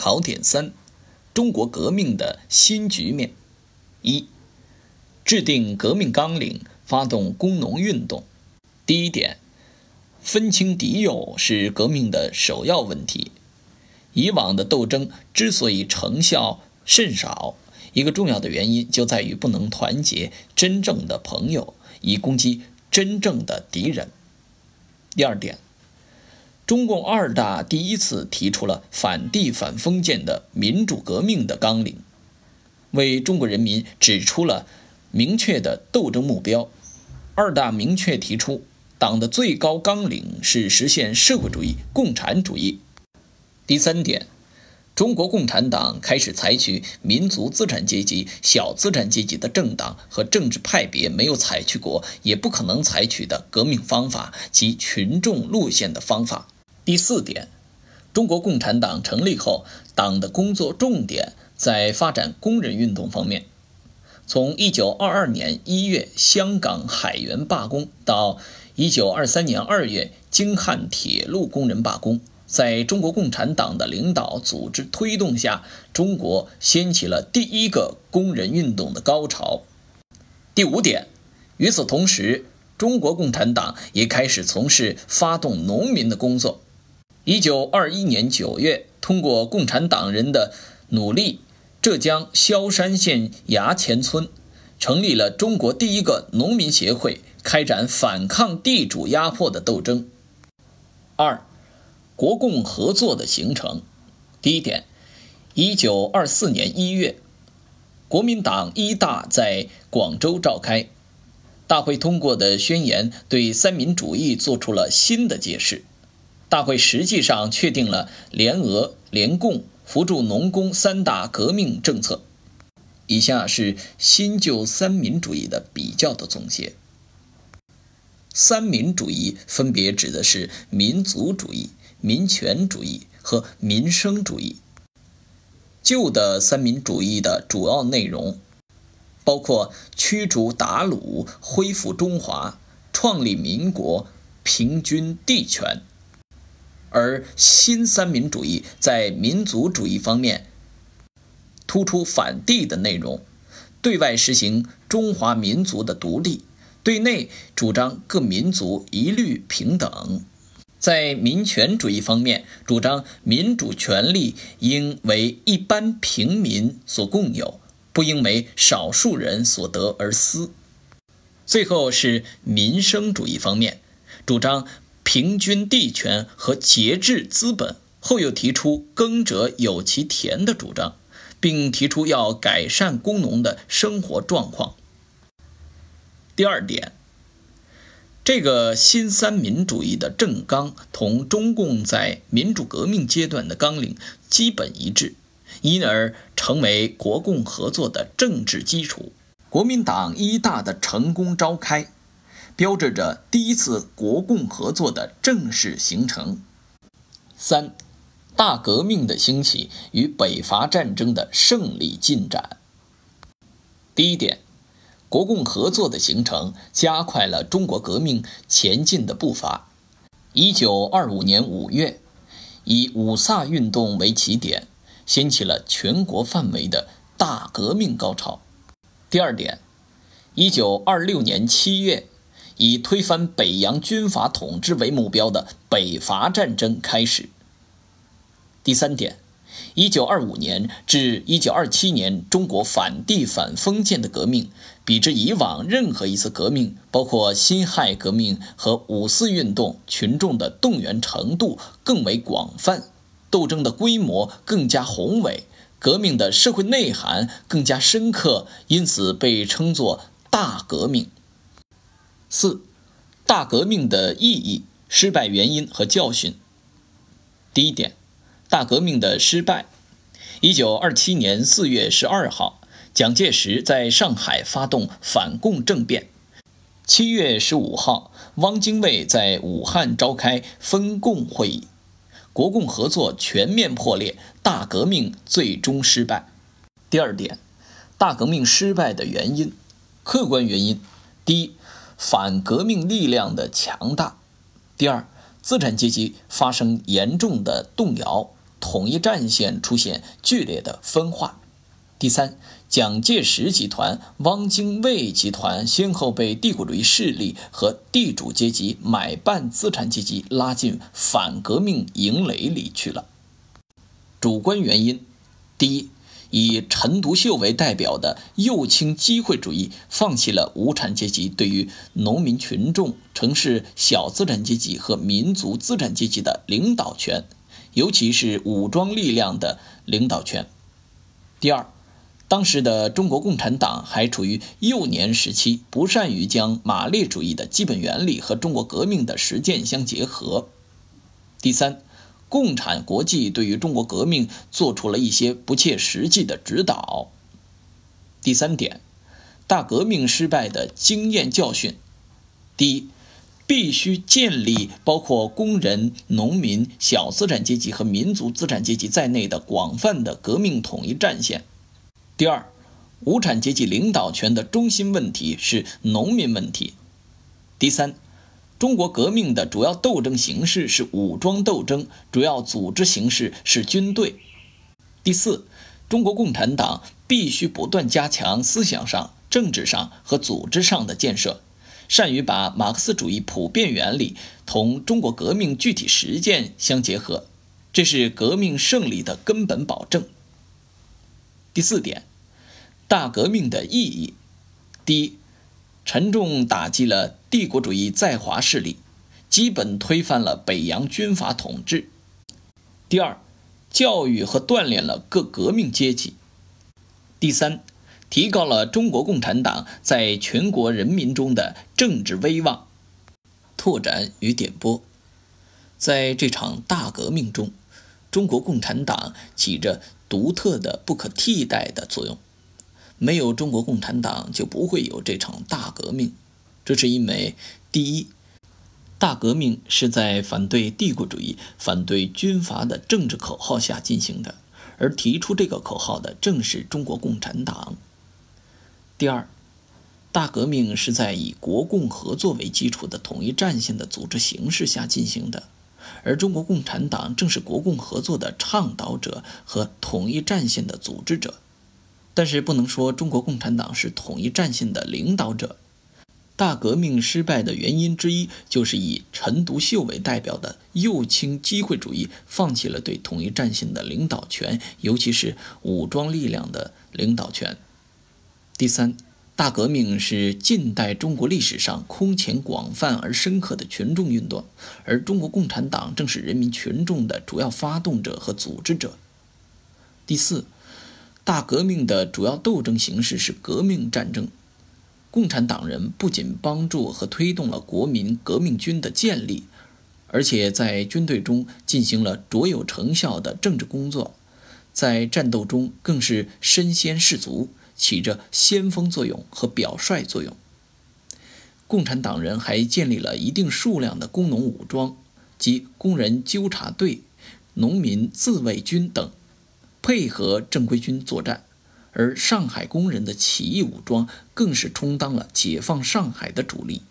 考点三：中国革命的新局面。一、制定革命纲领，发动工农运动。第一点，分清敌友是革命的首要问题。以往的斗争之所以成效甚少，一个重要的原因就在于不能团结真正的朋友，以攻击真正的敌人。第二点，中共二大第一次提出了反帝反封建的民主革命的纲领，为中国人民指出了明确的斗争目标。二大明确提出，党的最高纲领是实现社会主义共产主义。第三点，中国共产党开始采取民族资产阶级、小资产阶级的政党和政治派别没有采取过，也不可能采取的革命方法及群众路线的方法。第四点，中国共产党成立后，党的工作重点在发展工人运动方面。从1922年1月香港海员罢工到1923年2月京汉铁路工人罢工。在中国共产党的领导、组织推动下，中国掀起了第一个工人运动的高潮。第五点，与此同时，中国共产党也开始从事发动农民的工作。一九二一年九月，通过共产党人的努力，浙江萧山县衙前村成立了中国第一个农民协会，开展反抗地主压迫的斗争。二。国共合作的形成，第一点，一九二四年一月，国民党一大在广州召开，大会通过的宣言对三民主义做出了新的解释。大会实际上确定了联俄、联共、扶助农工三大革命政策。以下是新旧三民主义的比较的总结。三民主义分别指的是民族主义。民权主义和民生主义，旧的三民主义的主要内容包括驱逐鞑虏、恢复中华、创立民国、平均地权；而新三民主义在民族主义方面突出反帝的内容，对外实行中华民族的独立，对内主张各民族一律平等。在民权主义方面，主张民主权利应为一般平民所共有，不应为少数人所得而私。最后是民生主义方面，主张平均地权和节制资本，后又提出“耕者有其田”的主张，并提出要改善工农的生活状况。第二点。这个新三民主义的政纲同中共在民主革命阶段的纲领基本一致，因而成为国共合作的政治基础。国民党一大的成功召开，标志着第一次国共合作的正式形成。三，大革命的兴起与北伐战争的胜利进展。第一点。国共合作的形成，加快了中国革命前进的步伐。一九二五年五月，以五卅运动为起点，掀起了全国范围的大革命高潮。第二点，一九二六年七月，以推翻北洋军阀统治为目标的北伐战争开始。第三点。一九二五年至一九二七年，中国反帝反封建的革命，比之以往任何一次革命，包括辛亥革命和五四运动，群众的动员程度更为广泛，斗争的规模更加宏伟，革命的社会内涵更加深刻，因此被称作大革命。四，大革命的意义、失败原因和教训。第一点。大革命的失败。一九二七年四月十二号，蒋介石在上海发动反共政变。七月十五号，汪精卫在武汉召开分共会议，国共合作全面破裂，大革命最终失败。第二点，大革命失败的原因，客观原因：第一，反革命力量的强大；第二，资产阶级发生严重的动摇。统一战线出现剧烈的分化。第三，蒋介石集团、汪精卫集团先后被帝国主义势力和地主阶级买办资产阶级拉进反革命营垒里去了。主观原因，第一，以陈独秀为代表的右倾机会主义放弃了无产阶级对于农民群众、城市小资产阶级和民族资产阶级的领导权，尤其是武装力量的领导权。第二。当时的中国共产党还处于幼年时期，不善于将马列主义的基本原理和中国革命的实践相结合。第三，共产国际对于中国革命做出了一些不切实际的指导。第三点，大革命失败的经验教训：第一，必须建立包括工人、农民、小资产阶级和民族资产阶级在内的广泛的革命统一战线。第二，无产阶级领导权的中心问题是农民问题。第三，中国革命的主要斗争形式是武装斗争，主要组织形式是军队。第四，中国共产党必须不断加强思想上、政治上和组织上的建设，善于把马克思主义普遍原理同中国革命具体实践相结合，这是革命胜利的根本保证。第四点。大革命的意义：第一，沉重打击了帝国主义在华势力，基本推翻了北洋军阀统治；第二，教育和锻炼了各革命阶级；第三，提高了中国共产党在全国人民中的政治威望。拓展与点拨：在这场大革命中，中国共产党起着独特的、不可替代的作用。没有中国共产党，就不会有这场大革命。这是因为，第一，大革命是在反对帝国主义、反对军阀的政治口号下进行的，而提出这个口号的正是中国共产党。第二，大革命是在以国共合作为基础的统一战线的组织形式下进行的，而中国共产党正是国共合作的倡导者和统一战线的组织者。但是不能说中国共产党是统一战线的领导者。大革命失败的原因之一，就是以陈独秀为代表的右倾机会主义放弃了对统一战线的领导权，尤其是武装力量的领导权。第三，大革命是近代中国历史上空前广泛而深刻的群众运动，而中国共产党正是人民群众的主要发动者和组织者。第四。大革命的主要斗争形式是革命战争。共产党人不仅帮助和推动了国民革命军的建立，而且在军队中进行了卓有成效的政治工作，在战斗中更是身先士卒，起着先锋作用和表率作用。共产党人还建立了一定数量的工农武装，及工人纠察队、农民自卫军等。配合正规军作战，而上海工人的起义武装更是充当了解放上海的主力。